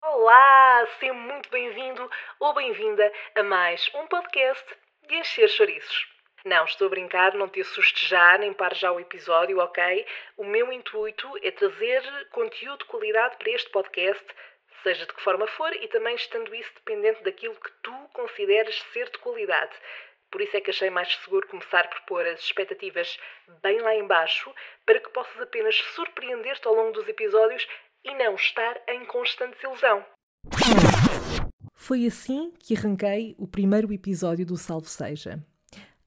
Olá, seja muito bem-vindo ou bem-vinda a mais um podcast de Encher Chouriços. Não, estou a brincar, não te assustes já, nem pare já o episódio, ok? O meu intuito é trazer conteúdo de qualidade para este podcast, seja de que forma for, e também estando isso dependente daquilo que tu consideres ser de qualidade. Por isso é que achei mais seguro começar por pôr as expectativas bem lá embaixo, para que possas apenas surpreender-te ao longo dos episódios e não estar em constante desilusão. Foi assim que arranquei o primeiro episódio do Salve Seja.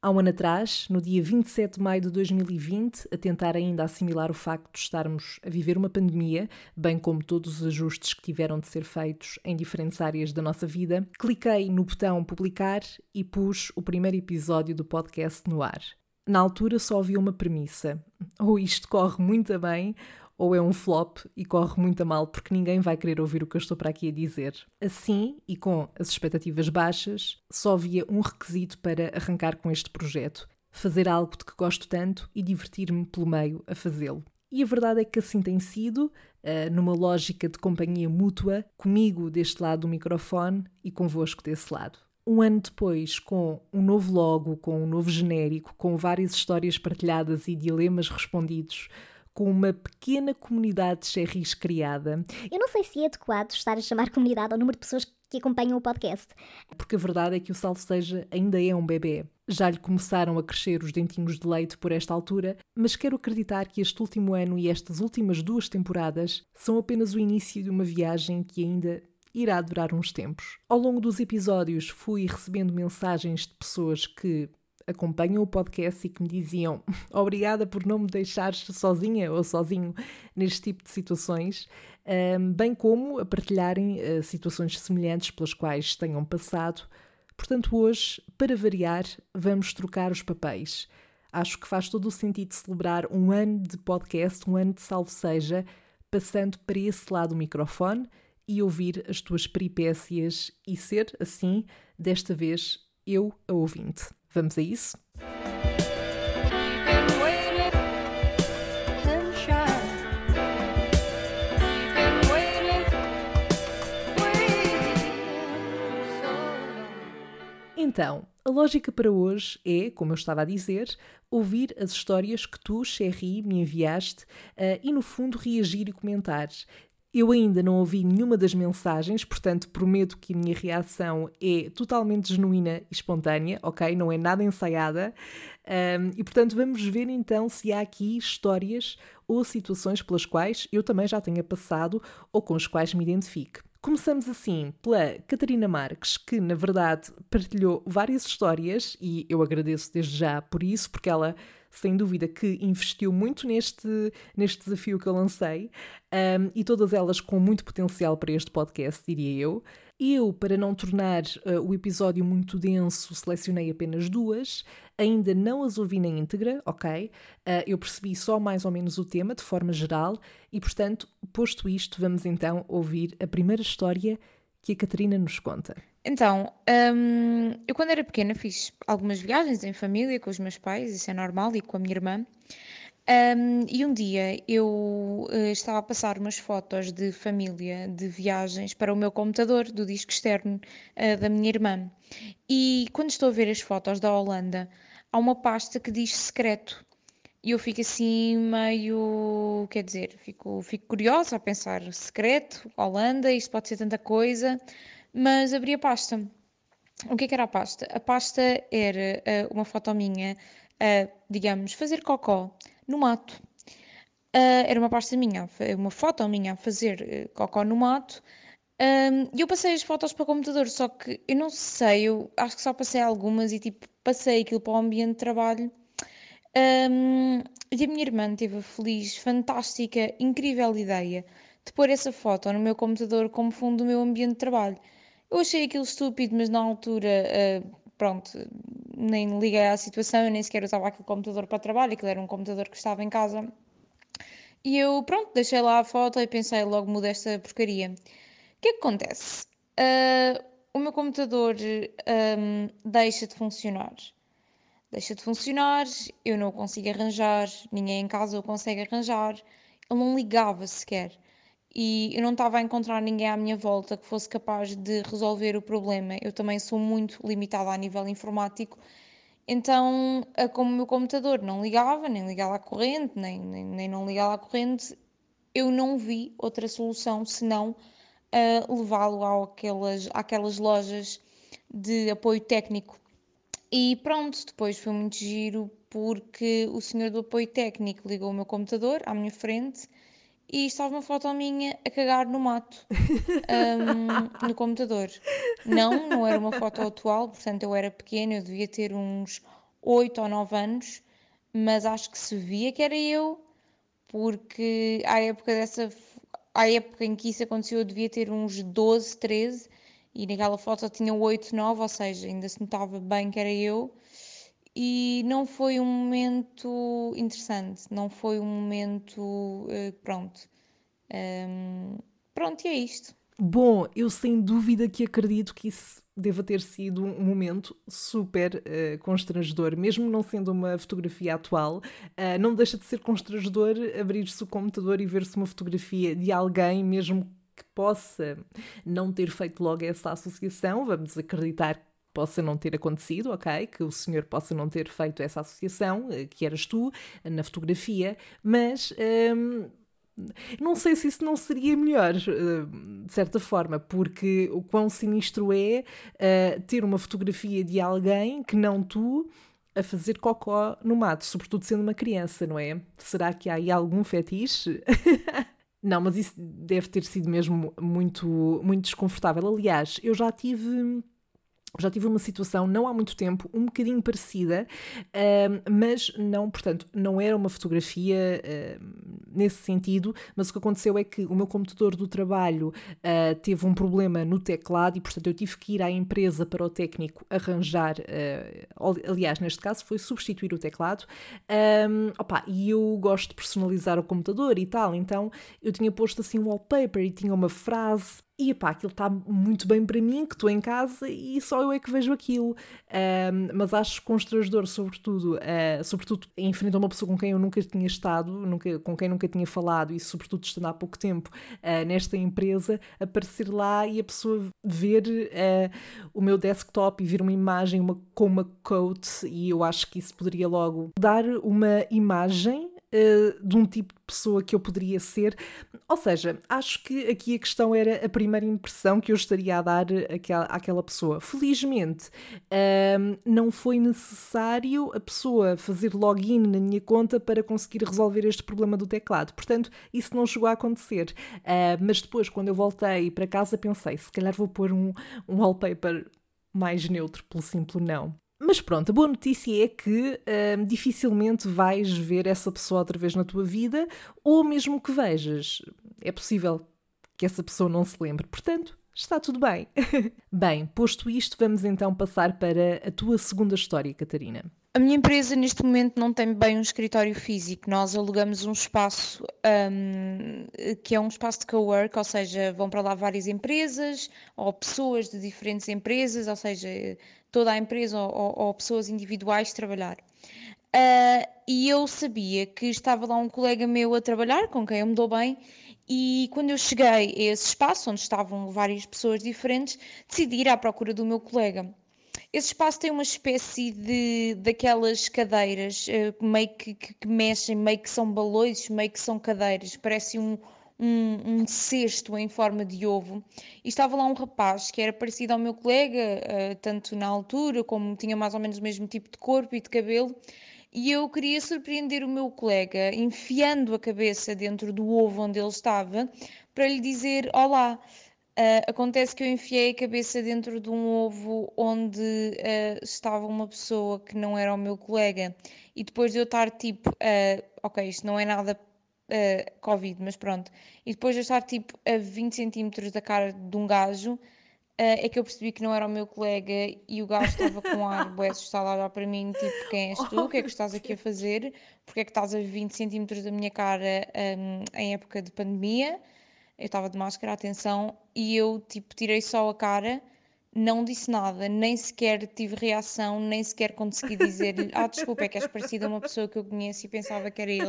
Há um ano atrás, no dia 27 de maio de 2020, a tentar ainda assimilar o facto de estarmos a viver uma pandemia, bem como todos os ajustes que tiveram de ser feitos em diferentes áreas da nossa vida, cliquei no botão publicar e pus o primeiro episódio do podcast no ar. Na altura só havia uma premissa: ou isto corre muito bem, ou é um flop e corre muito a mal porque ninguém vai querer ouvir o que eu estou para aqui a dizer. Assim, e com as expectativas baixas, só havia um requisito para arrancar com este projeto: fazer algo de que gosto tanto e divertir-me pelo meio a fazê-lo. E a verdade é que assim tem sido, uh, numa lógica de companhia mútua, comigo deste lado do microfone e convosco desse lado. Um ano depois, com um novo logo, com um novo genérico, com várias histórias partilhadas e dilemas respondidos, com uma pequena comunidade de cherries criada. Eu não sei se é adequado estar a chamar comunidade ao número de pessoas que acompanham o podcast. Porque a verdade é que o Salve Seja ainda é um bebê. Já lhe começaram a crescer os dentinhos de leite por esta altura, mas quero acreditar que este último ano e estas últimas duas temporadas são apenas o início de uma viagem que ainda irá durar uns tempos. Ao longo dos episódios fui recebendo mensagens de pessoas que acompanham o podcast e que me diziam obrigada por não me deixares sozinha ou sozinho neste tipo de situações, bem como a partilharem uh, situações semelhantes pelas quais tenham passado. Portanto, hoje, para variar, vamos trocar os papéis. Acho que faz todo o sentido celebrar um ano de podcast, um ano de salve seja, passando para esse lado do microfone e ouvir as tuas peripécias e ser, assim, desta vez, eu a ouvinte. Vamos a isso? Então, a lógica para hoje é, como eu estava a dizer, ouvir as histórias que tu, Sherry, me enviaste uh, e, no fundo, reagir e comentar. Eu ainda não ouvi nenhuma das mensagens, portanto prometo que a minha reação é totalmente genuína e espontânea, ok? Não é nada ensaiada. Um, e portanto vamos ver então se há aqui histórias ou situações pelas quais eu também já tenha passado ou com as quais me identifique. Começamos assim pela Catarina Marques, que na verdade partilhou várias histórias e eu agradeço desde já por isso, porque ela sem dúvida que investiu muito neste, neste desafio que eu lancei um, e todas elas com muito potencial para este podcast, diria eu. Eu, para não tornar uh, o episódio muito denso, selecionei apenas duas. Ainda não as ouvi na íntegra, ok? Uh, eu percebi só mais ou menos o tema, de forma geral, e portanto, posto isto, vamos então ouvir a primeira história que a Catarina nos conta. Então, hum, eu quando era pequena fiz algumas viagens em família com os meus pais, isso é normal, e com a minha irmã. Um, e um dia eu uh, estava a passar umas fotos de família de viagens para o meu computador, do disco externo uh, da minha irmã. E quando estou a ver as fotos da Holanda, há uma pasta que diz secreto. E eu fico assim meio, quer dizer, fico, fico curiosa a pensar, secreto, Holanda, isto pode ser tanta coisa, mas abri a pasta. O que é que era a pasta? A pasta era uh, uma foto minha, uh, digamos, fazer cocó no mato. Uh, era uma pasta minha, uma foto minha a fazer cocó no mato. E eu passei as fotos para o computador, só que eu não sei, eu acho que só passei algumas e tipo, passei aquilo para o ambiente de trabalho e a minha irmã teve a feliz, fantástica, incrível ideia de pôr essa foto no meu computador como fundo do meu ambiente de trabalho. Eu achei aquilo estúpido, mas na altura, uh, pronto, nem liguei à situação, eu nem sequer usava aquele computador para trabalho, aquilo era um computador que estava em casa. E eu, pronto, deixei lá a foto e pensei, logo muda esta porcaria. O que é que acontece? Uh, o meu computador um, deixa de funcionar deixa de funcionar, eu não o consigo arranjar, ninguém em casa o consegue arranjar. ele não ligava sequer. E eu não estava a encontrar ninguém à minha volta que fosse capaz de resolver o problema. Eu também sou muito limitada a nível informático, então, como o meu computador não ligava, nem ligava à corrente, nem, nem, nem não ligava à corrente, eu não vi outra solução senão uh, levá-lo àquelas, àquelas lojas de apoio técnico. E pronto, depois foi muito giro porque o senhor do apoio técnico ligou o meu computador à minha frente e estava uma foto minha a cagar no mato um, no computador. Não, não era uma foto atual, portanto eu era pequena, eu devia ter uns 8 ou 9 anos, mas acho que se via que era eu, porque à época dessa à época em que isso aconteceu eu devia ter uns 12, 13 e naquela foto tinha 8, 9, ou seja, ainda se notava bem que era eu e não foi um momento interessante, não foi um momento uh, pronto. Um, pronto, e é isto. Bom, eu sem dúvida que acredito que isso deva ter sido um momento super uh, constrangedor, mesmo não sendo uma fotografia atual, uh, não deixa de ser constrangedor abrir-se o computador e ver-se uma fotografia de alguém, mesmo que possa não ter feito logo essa associação, vamos acreditar possa não ter acontecido, ok? Que o senhor possa não ter feito essa associação, eh, que eras tu, na fotografia, mas. Hum, não sei se isso não seria melhor, eh, de certa forma, porque o quão sinistro é uh, ter uma fotografia de alguém que não tu a fazer cocó no mato, sobretudo sendo uma criança, não é? Será que há aí algum fetiche? não, mas isso deve ter sido mesmo muito, muito desconfortável. Aliás, eu já tive já tive uma situação não há muito tempo, um bocadinho parecida, uh, mas não, portanto, não era uma fotografia uh, nesse sentido, mas o que aconteceu é que o meu computador do trabalho uh, teve um problema no teclado e, portanto, eu tive que ir à empresa para o técnico arranjar, aliás, neste caso foi substituir o teclado, um, opa, e eu gosto de personalizar o computador e tal, então eu tinha posto assim um wallpaper e tinha uma frase e pá, aquilo está muito bem para mim, que estou em casa e só eu é que vejo aquilo. Um, mas acho constrangedor, sobretudo, uh, sobretudo em frente a uma pessoa com quem eu nunca tinha estado, nunca, com quem nunca tinha falado e, sobretudo, estando há pouco tempo uh, nesta empresa, aparecer lá e a pessoa ver uh, o meu desktop e ver uma imagem uma, com uma quote. E eu acho que isso poderia logo dar uma imagem uh, de um tipo de pessoa que eu poderia ser. Ou seja, acho que aqui a questão era a primeira impressão que eu estaria a dar àquela, àquela pessoa. Felizmente, uh, não foi necessário a pessoa fazer login na minha conta para conseguir resolver este problema do teclado. Portanto, isso não chegou a acontecer. Uh, mas depois, quando eu voltei para casa, pensei: se calhar vou pôr um, um wallpaper mais neutro, pelo simples não. Mas pronto, a boa notícia é que hum, dificilmente vais ver essa pessoa outra vez na tua vida, ou mesmo que vejas, é possível que essa pessoa não se lembre. Portanto, está tudo bem. bem, posto isto, vamos então passar para a tua segunda história, Catarina. A minha empresa neste momento não tem bem um escritório físico. Nós alugamos um espaço um, que é um espaço de co-work, ou seja, vão para lá várias empresas ou pessoas de diferentes empresas, ou seja, toda a empresa ou, ou pessoas individuais trabalhar. Uh, e eu sabia que estava lá um colega meu a trabalhar, com quem eu me dou bem, e quando eu cheguei a esse espaço, onde estavam várias pessoas diferentes, decidi ir à procura do meu colega. Esse espaço tem uma espécie de daquelas cadeiras uh, meio que, que, que, mexem, meio que são balões, meio que são cadeiras, parece um, um, um, cesto em forma de ovo e estava lá um rapaz que era parecido ao meu colega, uh, tanto na altura como tinha mais ou menos o mesmo tipo de corpo e de cabelo. E eu queria surpreender o meu colega enfiando a cabeça dentro do ovo onde ele estava para lhe dizer: Olá. Uh, acontece que eu enfiei a cabeça dentro de um ovo onde uh, estava uma pessoa que não era o meu colega, e depois de eu estar tipo, uh, ok, isto não é nada uh, Covid, mas pronto. E depois de eu estar tipo a 20 centímetros da cara de um gajo, é que eu percebi que não era o meu colega e o gajo estava com ar bué assustado a olhar para mim, tipo, quem és tu? O que é que estás aqui a fazer? Porque é que estás a 20 centímetros da minha cara um, em época de pandemia? Eu estava de máscara, atenção, e eu tipo tirei só a cara não disse nada, nem sequer tive reação, nem sequer consegui dizer-lhe: Ah, desculpa, é que és parecida a uma pessoa que eu conheço e pensava que era ele.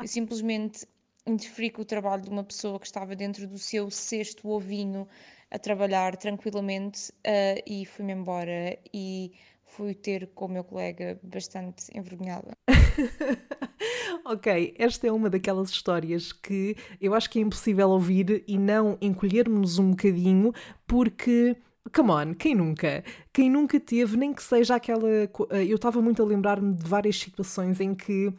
Eu simplesmente interferi com o trabalho de uma pessoa que estava dentro do seu sexto ovinho a trabalhar tranquilamente uh, e fui-me embora e fui ter com o meu colega bastante envergonhada. ok, esta é uma daquelas histórias que eu acho que é impossível ouvir e não encolhermos um bocadinho, porque. Come on, quem nunca? Quem nunca teve, nem que seja aquela. Eh, eu estava muito a lembrar-me de várias situações em que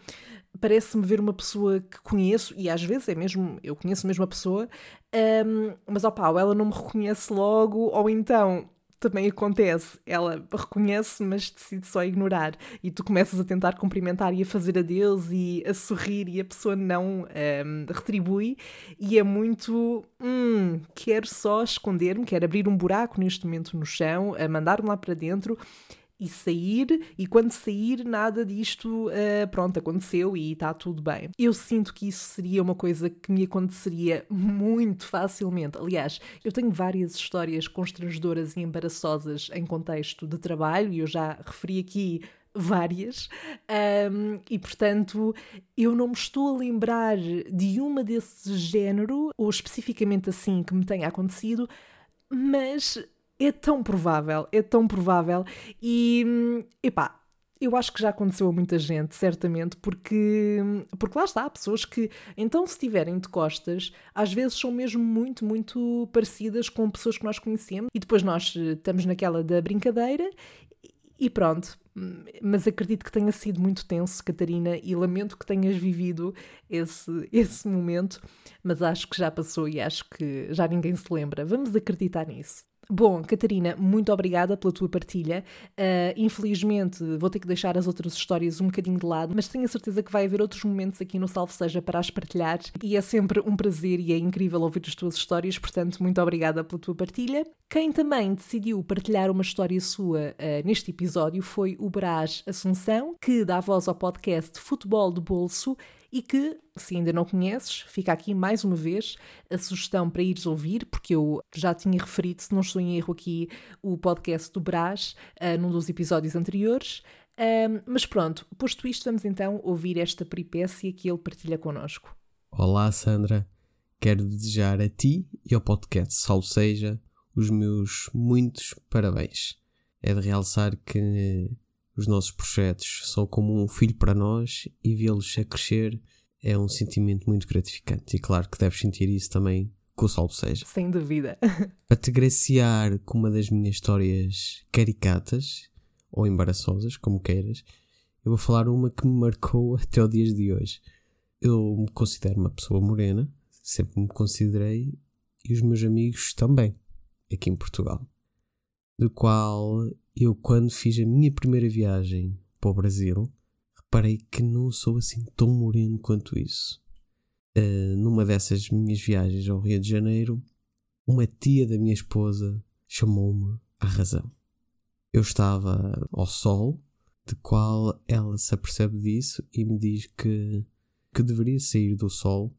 parece-me ver uma pessoa que conheço, e às vezes é mesmo, eu conheço mesmo a pessoa, um, mas opá, ela não me reconhece logo, ou então também acontece. Ela reconhece, mas decide só ignorar. E tu começas a tentar cumprimentar e a fazer adeus e a sorrir e a pessoa não um, retribui. E é muito. Hum, quero só esconder-me, quero abrir um buraco neste momento no chão, a mandar-me lá para dentro e sair, e quando sair, nada disto, uh, pronto, aconteceu e está tudo bem. Eu sinto que isso seria uma coisa que me aconteceria muito facilmente. Aliás, eu tenho várias histórias constrangedoras e embaraçosas em contexto de trabalho, e eu já referi aqui várias, um, e portanto eu não me estou a lembrar de uma desse género, ou especificamente assim que me tenha acontecido, mas é tão provável, é tão provável. E, epá, eu acho que já aconteceu a muita gente, certamente, porque, porque lá está, há pessoas que, então, se estiverem de costas, às vezes são mesmo muito, muito parecidas com pessoas que nós conhecemos, e depois nós eh, estamos naquela da brincadeira e pronto. Mas acredito que tenha sido muito tenso, Catarina, e lamento que tenhas vivido esse, esse momento, mas acho que já passou e acho que já ninguém se lembra. Vamos acreditar nisso. Bom, Catarina, muito obrigada pela tua partilha. Uh, infelizmente, vou ter que deixar as outras histórias um bocadinho de lado, mas tenho a certeza que vai haver outros momentos aqui no Salve Seja para as partilhar e é sempre um prazer e é incrível ouvir as tuas histórias, portanto, muito obrigada pela tua partilha. Quem também decidiu partilhar uma história sua uh, neste episódio foi o Brás Assunção, que dá voz ao podcast Futebol de Bolso e que, se ainda não conheces, fica aqui mais uma vez a sugestão para ires ouvir, porque eu já tinha referido, se não estou em erro aqui, o podcast do Brás uh, num dos episódios anteriores. Uh, mas pronto, posto isto, vamos então ouvir esta peripécia que ele partilha connosco. Olá, Sandra. Quero desejar a ti e ao podcast Salve Seja os meus muitos parabéns. É de realçar que os nossos projetos são como um filho para nós e vê-los a crescer é um sentimento muito gratificante. E claro que deves sentir isso também com o Salve Seja. Sem dúvida. para te graciar com uma das minhas histórias caricatas ou embaraçosas, como queiras, eu vou falar uma que me marcou até o dias de hoje. Eu me considero uma pessoa morena, sempre me considerei, e os meus amigos também, aqui em Portugal. Do qual eu, quando fiz a minha primeira viagem para o Brasil, reparei que não sou assim tão moreno quanto isso. Uh, numa dessas minhas viagens ao Rio de Janeiro, uma tia da minha esposa chamou-me à razão. Eu estava ao sol, de qual ela se apercebe disso e me diz que, que deveria sair do sol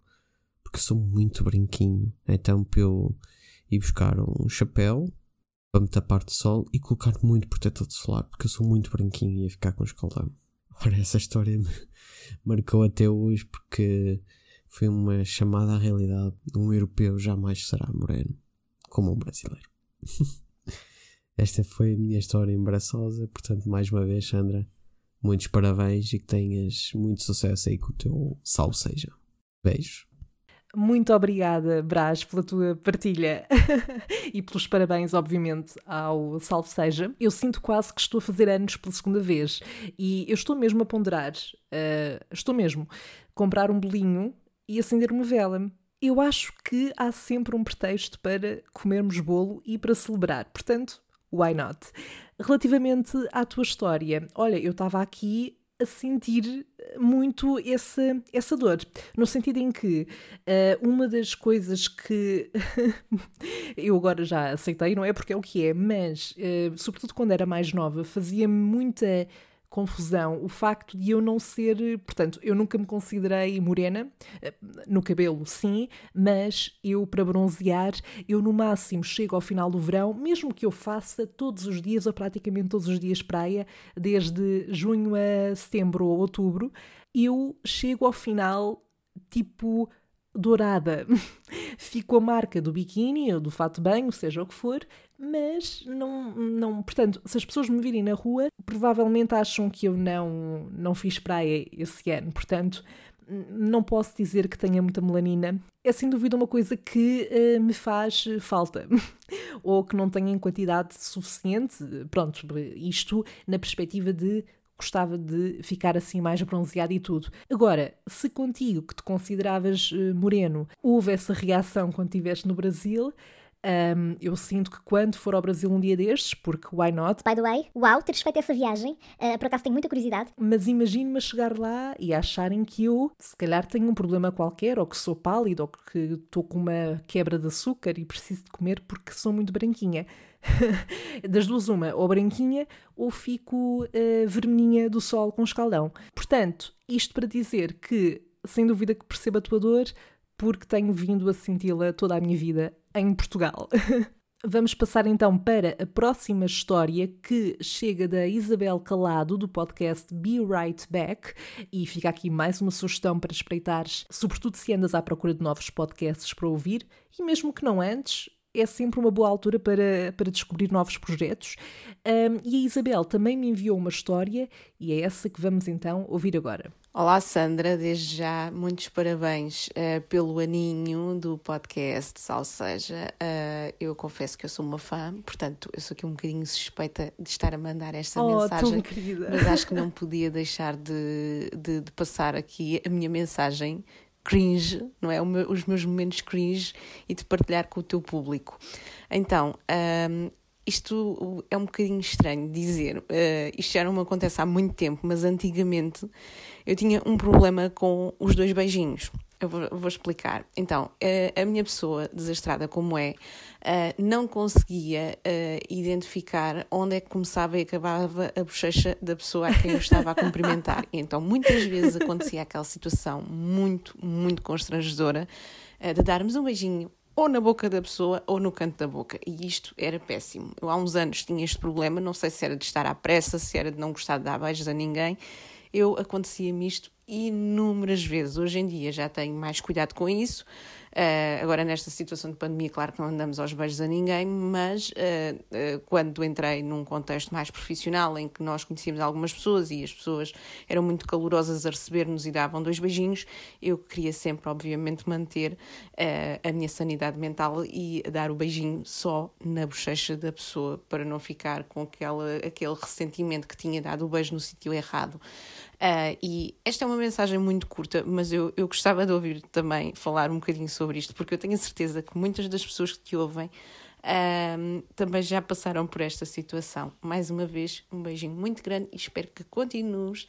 porque sou muito branquinho. Então, para eu ir buscar um chapéu para me tapar de sol e colocar muito protetor solar, porque eu sou muito branquinho e ia ficar com escaldão. Ora, essa história me marcou até hoje porque foi uma chamada à realidade. Um europeu jamais será moreno, como um brasileiro. Esta foi a minha história embaraçosa, portanto, mais uma vez, Sandra, muitos parabéns e que tenhas muito sucesso aí com o teu salve seja. Beijos. Muito obrigada, Brás, pela tua partilha e pelos parabéns, obviamente, ao Salve Seja. Eu sinto quase que estou a fazer anos pela segunda vez e eu estou mesmo a ponderar, uh, estou mesmo, comprar um bolinho e acender uma vela. Eu acho que há sempre um pretexto para comermos bolo e para celebrar, portanto, why not? Relativamente à tua história, olha, eu estava aqui a sentir muito essa, essa dor. No sentido em que uh, uma das coisas que eu agora já aceitei, não é porque é o que é, mas uh, sobretudo quando era mais nova, fazia muita confusão o facto de eu não ser, portanto, eu nunca me considerei morena, eh, no cabelo sim, mas eu para bronzear, eu no máximo chego ao final do verão, mesmo que eu faça todos os dias ou praticamente todos os dias praia, desde junho a setembro ou outubro, eu chego ao final tipo dourada. Ficou a marca do biquíni ou do fato de banho, seja o que for, mas não, não. Portanto, se as pessoas me virem na rua, provavelmente acham que eu não, não fiz praia esse ano. Portanto, não posso dizer que tenha muita melanina. É sem dúvida uma coisa que uh, me faz falta. Ou que não tenha em quantidade suficiente. Pronto, isto na perspectiva de gostava de ficar assim mais bronzeado e tudo. Agora, se contigo, que te consideravas uh, moreno, houve essa reação quando estiveste no Brasil, um, eu sinto que quando for ao Brasil um dia destes, porque why not? By the way, uau, teres feito essa viagem, uh, por acaso tenho muita curiosidade. Mas imagino-me chegar lá e acharem que eu, se calhar, tenho um problema qualquer, ou que sou pálido, ou que estou com uma quebra de açúcar e preciso de comer porque sou muito branquinha. das duas, uma, ou branquinha ou fico uh, vermelhinha do sol com escaldão. Portanto, isto para dizer que, sem dúvida que percebo a tua dor, porque tenho vindo a senti-la toda a minha vida em Portugal. Vamos passar então para a próxima história que chega da Isabel Calado do podcast Be Right Back e fica aqui mais uma sugestão para espreitares, sobretudo se andas à procura de novos podcasts para ouvir e mesmo que não antes, é sempre uma boa altura para, para descobrir novos projetos. Um, e a Isabel também me enviou uma história e é essa que vamos então ouvir agora. Olá Sandra, desde já muitos parabéns uh, pelo aninho do podcast, ou seja, uh, eu confesso que eu sou uma fã, portanto eu sou aqui um bocadinho suspeita de estar a mandar esta oh, mensagem, mas acho que não podia deixar de, de, de passar aqui a minha mensagem cringe, não é? Meu, os meus momentos cringe e de partilhar com o teu público. Então, um, isto é um bocadinho estranho dizer, uh, isto já não me acontece há muito tempo, mas antigamente eu tinha um problema com os dois beijinhos. Eu vou, vou explicar. Então, uh, a minha pessoa, desastrada como é, uh, não conseguia identificar onde é que começava e acabava a bochecha da pessoa a quem eu estava a cumprimentar. E então, muitas vezes acontecia aquela situação muito, muito constrangedora de darmos um beijinho ou na boca da pessoa ou no canto da boca. E isto era péssimo. Eu há uns anos tinha este problema, não sei se era de estar à pressa, se era de não gostar de dar beijos a ninguém. Eu acontecia-me isto inúmeras vezes. Hoje em dia já tenho mais cuidado com isso. Uh, agora, nesta situação de pandemia, claro que não andamos aos beijos a ninguém, mas uh, uh, quando entrei num contexto mais profissional, em que nós conhecíamos algumas pessoas e as pessoas eram muito calorosas a receber-nos e davam dois beijinhos, eu queria sempre, obviamente, manter a minha sanidade mental e dar o beijinho só na bochecha da pessoa, para não ficar com aquela, aquele ressentimento que tinha dado o beijo no sítio errado. Uh, e esta é uma mensagem muito curta, mas eu, eu gostava de ouvir também falar um bocadinho sobre isto, porque eu tenho a certeza que muitas das pessoas que te ouvem também já passaram por esta situação. Mais uma vez, um beijinho muito grande e espero que continues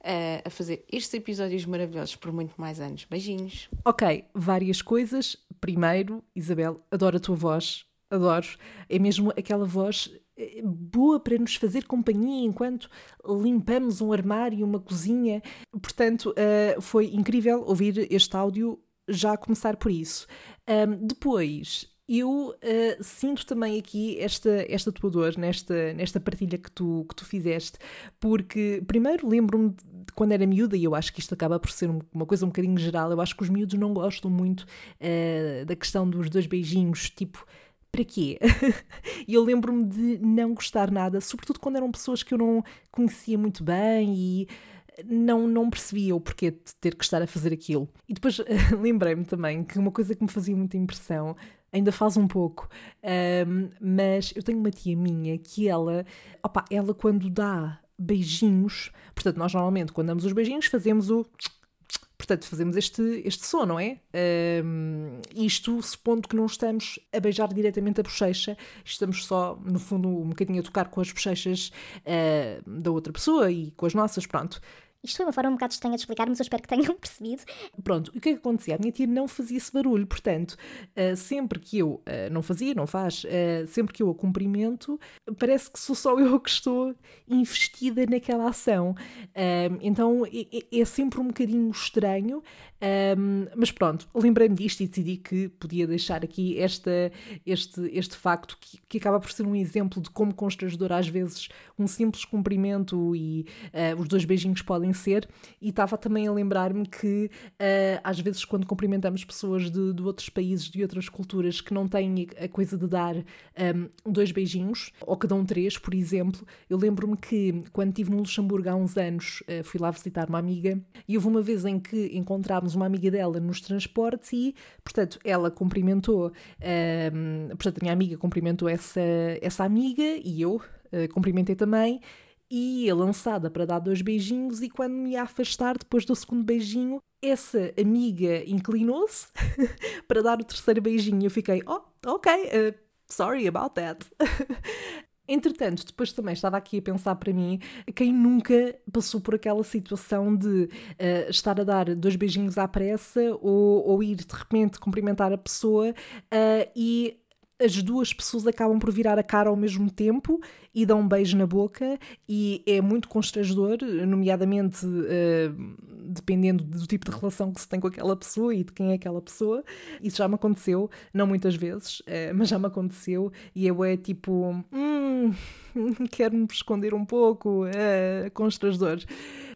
uh, a fazer estes episódios maravilhosos por muito mais anos. Beijinhos. Ok, várias coisas. Primeiro, Isabel, adoro a tua voz, adoro. É mesmo aquela voz boa para nos fazer companhia enquanto limpamos um armário, uma cozinha. Portanto, uh, foi incrível ouvir este áudio já começar por isso. Um, depois, eu uh, sinto também aqui esta, esta tua dor nesta, nesta partilha que tu, que tu fizeste, porque primeiro lembro-me de quando era miúda, e eu acho que isto acaba por ser uma coisa um bocadinho geral, eu acho que os miúdos não gostam muito uh, da questão dos dois beijinhos, tipo para quê? E eu lembro-me de não gostar nada, sobretudo quando eram pessoas que eu não conhecia muito bem e não, não percebia o porquê de ter que estar a fazer aquilo. E depois lembrei-me também que uma coisa que me fazia muita impressão, ainda faz um pouco, um, mas eu tenho uma tia minha que ela, opa, ela quando dá beijinhos, portanto, nós normalmente quando damos os beijinhos fazemos o Portanto, fazemos este, este som, não é? Um, isto supondo que não estamos a beijar diretamente a bochecha, estamos só, no fundo, um bocadinho a tocar com as bochechas uh, da outra pessoa e com as nossas, pronto. Isto foi uma forma um bocado estranha de explicar, mas eu espero que tenham percebido. Pronto, o que é que acontecia? A minha tia não fazia esse barulho, portanto, uh, sempre que eu, uh, não fazia, não faz, uh, sempre que eu a cumprimento, parece que sou só eu que estou investida naquela ação. então é, sempre um bocadinho estranho, mas pronto, lembrei-me disto e decidi que podia deixar aqui esta, este, este facto que, que acaba por ser um exemplo de como constrangedor às vezes um simples cumprimento e os dois beijinhos podem podem ser, e estava também a lembrar-me que uh, às vezes quando cumprimentamos pessoas de, de, outros países, de outras culturas que não têm a coisa de dar um, dois beijinhos, ou que dão três, por exemplo, eu lembro-me que quando estive no Luxemburgo há uns anos, uh, fui lá visitar uma amiga, e houve uma vez em que encontrámos uma amiga dela nos transportes e, portanto, ela cumprimentou, um, portanto, a minha amiga cumprimentou essa, essa amiga e eu uh, cumprimentei também e ia lançada para dar dois beijinhos e quando me ia afastar depois do segundo beijinho, essa amiga inclinou-se para dar o terceiro beijinho. Eu fiquei, oh, ok, uh, sorry about that. Entretanto, depois também estava aqui a pensar para mim quem nunca passou por aquela situação de uh, estar a dar dois beijinhos à pressa ou, ou ir de repente cumprimentar a pessoa uh, e as duas pessoas acabam por virar a cara ao mesmo tempo e dão um beijo na boca e é muito constrangedor, nomeadamente uh, dependendo do tipo de relação que se tem com aquela pessoa e de quem é aquela pessoa. Isso já me aconteceu, não muitas vezes, uh, mas já me aconteceu e eu é tipo, hum, quero-me esconder um pouco, uh, constrangedor.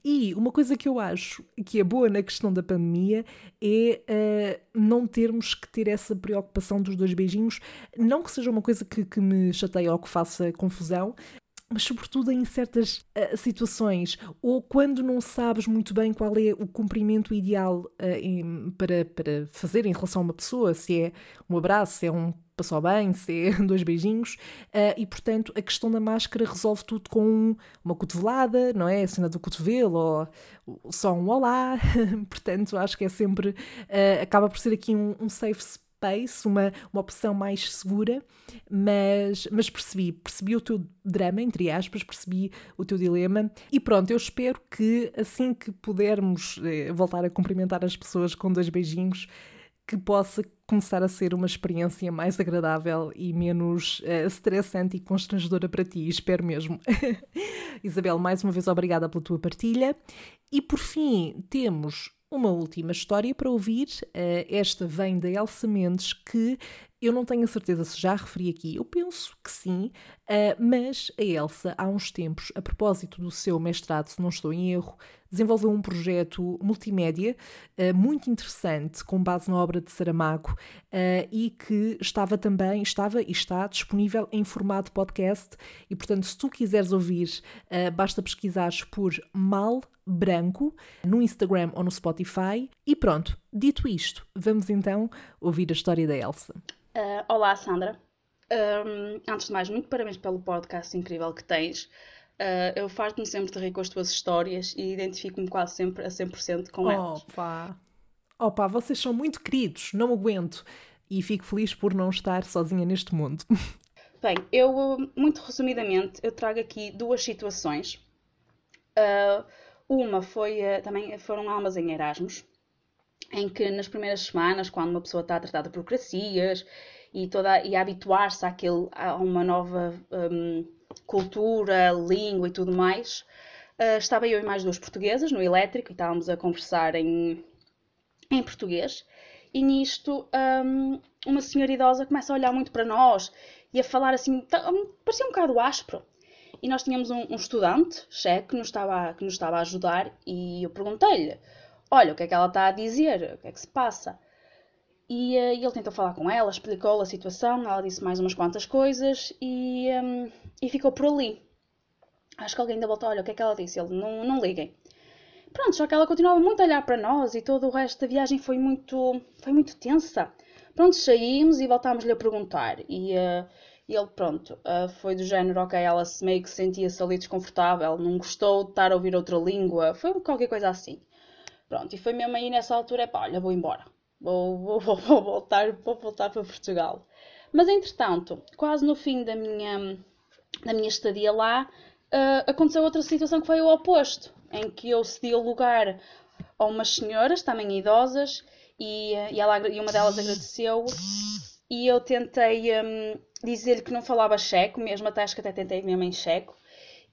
E uma coisa que eu acho que é boa na questão da pandemia é uh, não termos que ter essa preocupação dos dois beijinhos. Não que seja uma coisa que, que me chateie ou que faça confusão, mas sobretudo em certas uh, situações, ou quando não sabes muito bem qual é o cumprimento ideal uh, em, para, para fazer em relação a uma pessoa, se é um abraço, se é um passou bem, se dois beijinhos, uh, e portanto a questão da máscara resolve tudo com uma cotovelada, não é? A cena do cotovelo, ou só um olá, portanto acho que é sempre, acaba por ser aqui um, um safe space, uma, uma opção mais segura, mas, mas percebi, percebi o teu drama, entre aspas, percebi o teu dilema. E pronto, eu espero que assim que pudermos eh, voltar a cumprimentar as pessoas com dois beijinhos, que possa começar a ser uma experiência mais agradável e menos uh, estressante e constrangedora para ti, espero mesmo. Isabel, mais uma vez obrigada pela tua partilha. E por fim, temos uma última história para ouvir. Uh, esta vem da Elsa Mendes, que eu não tenho a certeza se já referi aqui, eu penso que sim, uh, mas a Elsa, há uns tempos, a propósito do seu mestrado, se não estou em erro, desenvolveu um projeto multimédia uh, muito interessante, com base na obra de Saramago, uh, e que estava também, estava e está disponível em formato podcast, e portanto, se tu quiseres ouvir, basta pesquisares por Mal Branco no Instagram ou no Spotify. E pronto, dito isto, vamos então ouvir a história da Elsa. Olá, Sandra. Um, antes de mais, muito parabéns pelo podcast incrível que tens. Uh, eu farto-me sempre de rir com as tuas histórias e identifico-me quase sempre a 100% com elas. Opa! Opa, vocês são muito queridos, não aguento. E fico feliz por não estar sozinha neste mundo. Bem, eu, muito resumidamente, eu trago aqui duas situações. Uh, uma foi, uh, também foram almas em Erasmus em que nas primeiras semanas, quando uma pessoa está a tratar de burocracias e, toda, e habituar-se àquele, a uma nova um, cultura, língua e tudo mais, uh, estava eu e mais duas portuguesas no elétrico e estávamos a conversar em, em português. E nisto, um, uma senhora idosa começa a olhar muito para nós e a falar assim, tá, parecia um bocado áspero. E nós tínhamos um, um estudante, cheque, que nos, estava, que nos estava a ajudar e eu perguntei-lhe olha, o que é que ela está a dizer? O que é que se passa? E, uh, ele tentou falar com ela, explicou-lhe a situação, ela disse mais umas quantas coisas e, um, e ficou por ali. Acho que alguém ainda voltou, olha, o que é que ela disse? Ele, não, não liguem. Pronto, só que ela continuava muito a olhar para nós e todo o resto da viagem foi muito, foi muito tensa. Pronto, saímos e voltámos-lhe a perguntar. E uh, ele, pronto, uh, foi do género, ok, ela meio que sentia-se ali desconfortável, não gostou de estar a ouvir outra língua, foi qualquer coisa assim. Pronto, e foi mesmo aí nessa altura, pá, olha, vou embora. Vou, vou, vou, vou, voltar, vou voltar para Portugal. Mas, entretanto, quase no fim da minha, da minha estadia lá, uh, aconteceu outra situação que foi o oposto, em que eu cedi o lugar a umas senhoras, também idosas, e, e, ela, e uma delas agradeceu, e eu tentei um, dizer-lhe que não falava checo, mesmo até acho que até tentei mesmo em checo,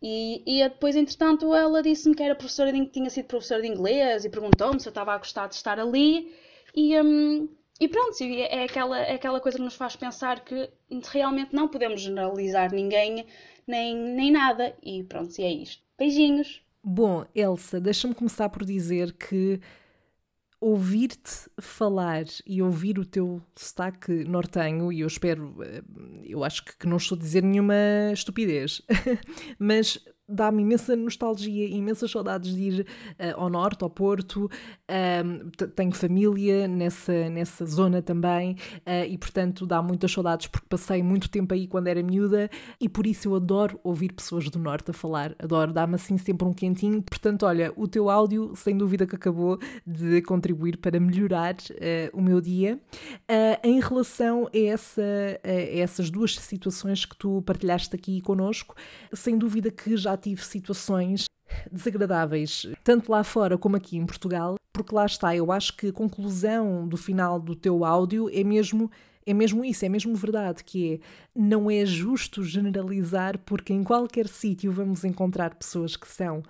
e, e depois, entretanto, ela disse-me que era professora de, tinha sido professora de inglês e perguntou-me se eu estava a gostar de estar ali. E, um, e pronto, é aquela, é aquela coisa que nos faz pensar que realmente não podemos generalizar ninguém nem, nem nada. E pronto, e é isto. Beijinhos! Bom, Elsa, deixa-me começar por dizer que ouvir-te falar e ouvir o teu sotaque nortenho, e eu espero, eh, eu acho que não estou a dizer nenhuma estupidez, mas dá-me imensa nostalgia, imensas saudades de ir uh, ao norte, ao Porto. tenho família nessa, nessa zona também uh, e, portanto, dá muitas saudades porque passei muito tempo aí quando era miúda e por isso eu adoro ouvir pessoas do norte a falar. Adoro, dá-me assim sempre um quentinho. Portanto, olha, o teu áudio, sem dúvida que acabou de contribuir para melhorar uh, o meu dia. em relação a, essa, a essas duas situações que tu partilhaste aqui connosco, sem dúvida que já tive situações desagradáveis, tanto lá fora como aqui em Portugal, porque lá está, eu acho que a conclusão do final do teu áudio é mesmo é mesmo isso, é mesmo verdade, que é não é justo generalizar, porque em qualquer sítio vamos encontrar pessoas que são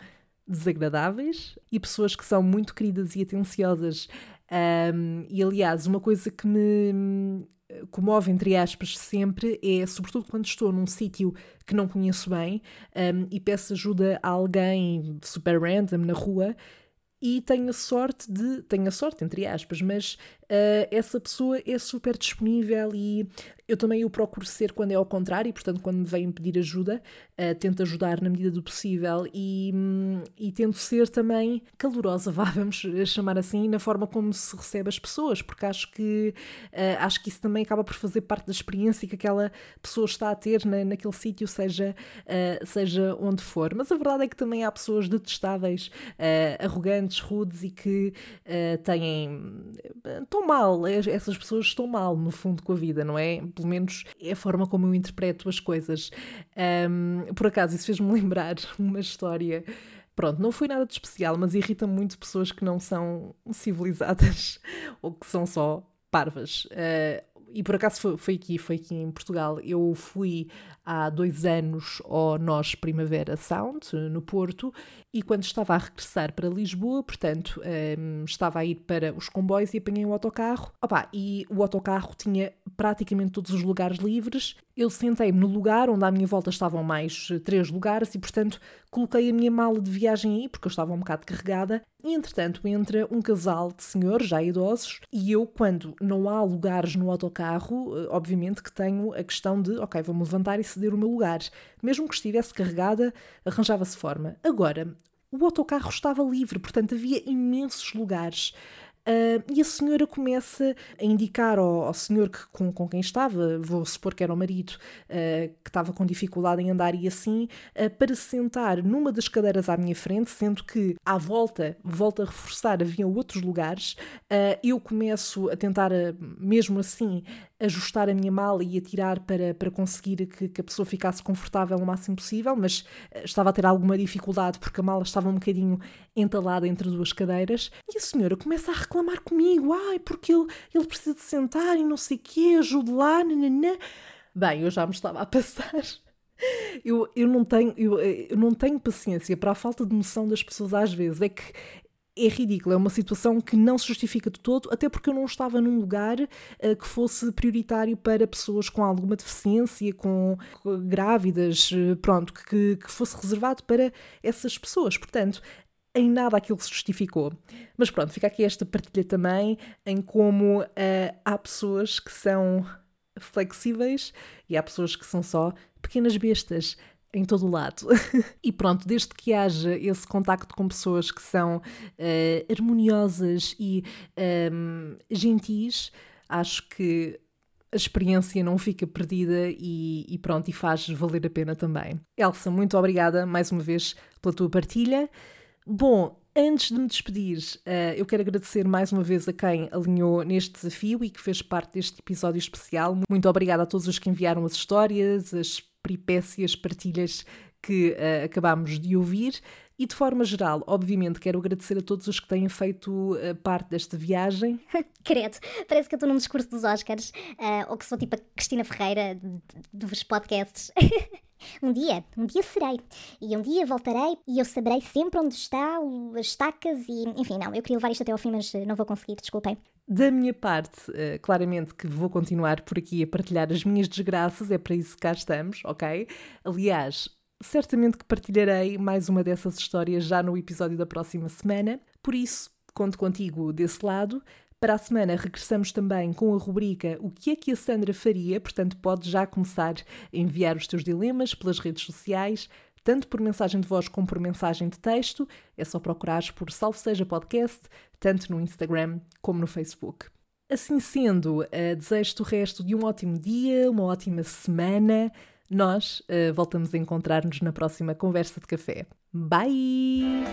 desagradáveis e pessoas que são muito queridas e atenciosas. Um, e aliás, uma coisa que me comove, entre aspas, sempre é, sobretudo quando estou num sítio que não conheço bem um, e peço ajuda a alguém super random na rua e tenho a sorte de, tenho a sorte entre aspas, mas uh, essa pessoa é super disponível e eu também o procuro ser quando é ao contrário, e portanto, quando me vêm pedir ajuda, uh, tento ajudar na medida do possível e, um, e tento ser também calorosa, vá, vamos chamar assim, na forma como se recebe as pessoas, porque acho que, uh, acho que isso também acaba por fazer parte da experiência que aquela pessoa está a ter na, naquele sítio, seja, uh, seja onde for. Mas a verdade é que também há pessoas detestáveis, arrogantes, rudes e que têm. estão mal, essas pessoas estão mal, no fundo, com a vida, não é? Pelo menos é a forma como eu interpreto as coisas. Um, por acaso, isso fez-me lembrar uma história. Pronto, não foi nada de especial, mas irrita muito pessoas que não são civilizadas ou que são só parvas. Uh, e por acaso foi, foi, aqui, foi aqui em Portugal. Eu fui há dois anos ao Nós Primavera Sound, no Porto, e quando estava a regressar para Lisboa, portanto, um, estava a ir para os comboios e apanhei o um autocarro. Opa, e o autocarro tinha praticamente todos os lugares livres. Eu sentei-me no lugar onde à minha volta estavam mais três lugares e, portanto, coloquei a minha mala de viagem aí, porque eu estava um bocado carregada. E, entretanto, entra um casal de senhores já idosos e eu, quando não há lugares no autocarro, eh, obviamente que tenho a questão de, ok, vou-me levantar e ceder o meu lugar. Mesmo que estivesse carregada, arranjava-se forma. Agora, o autocarro estava livre, portanto havia imensos lugares. Uh, e a senhora começa a indicar ao, ao senhor que, com, com quem estava, vou supor que era o marido, uh, que estava com dificuldade em andar e assim, uh, para se sentar numa das cadeiras à minha frente, sendo que à volta, volta a reforçar, havia outros lugares. eu começo a tentar, mesmo assim, ajustar a minha mala e atirar para, para conseguir que, que, a pessoa ficasse confortável o máximo possível, mas estava a ter alguma dificuldade porque a mala estava um bocadinho entalada entre duas cadeiras. E a senhora começa a reclamar comigo: ai, porque ele, ele precisa de sentar e não sei o quê, ajude lá, nananã. Bem, eu já me estava a passar. Eu, eu, não tenho, eu, eh, eu não tenho paciência para a falta de noção das pessoas às vezes. É que é ridículo, é uma situação que não se justifica de todo, até porque eu não estava num lugar uh, que fosse prioritário para pessoas com alguma deficiência, com, com grávidas, uh, pronto, que, que fosse reservado para essas pessoas. Portanto, em nada aquilo se justificou. Mas pronto, fica aqui esta partilha também em como uh, há pessoas que são flexíveis e há pessoas que são só pequenas bestas em todo o lado. e pronto, desde que haja esse contacto com pessoas que são uh, harmoniosas e um, ehm, gentis, acho que a experiência não fica perdida e, e, pronto, e faz valer a pena também. Elsa, muito obrigada mais uma vez pela tua partilha. Bom, antes de me despedir, uh, eu quero agradecer mais uma vez a quem alinhou neste desafio e que fez parte deste episódio especial. Muito obrigada a todos os que enviaram as histórias, as peripécias, partilhas que uh, acabámos de ouvir. E de forma geral, obviamente, quero agradecer a todos os que têm feito uh, parte desta viagem. Credo, parece que eu estou num discurso dos Oscars, uh, ou que sou tipo a Cristina Ferreira dos podcasts. Um dia, um dia serei. E um dia voltarei e eu saberei sempre onde está as estacas e. Enfim, não, eu queria levar isto até ao fim, mas não vou conseguir, desculpem. Da minha parte, claramente que vou continuar por aqui a partilhar as minhas desgraças, é para isso que cá estamos, ok? Aliás, certamente que partilharei mais uma dessas histórias já no episódio da próxima semana. Por isso, conto contigo desse lado. Para a semana regressamos também com a rubrica O que é que a Sandra faria? Portanto, podes já começar a enviar os teus dilemas pelas redes sociais, tanto por mensagem de voz como por mensagem de texto. É só procurares por Salve Seja Podcast, tanto no Instagram como no Facebook. Assim sendo, uh, desejo-te o resto de um ótimo dia, uma ótima semana. Nós uh, voltamos a encontrar-nos na próxima conversa de café. Bye!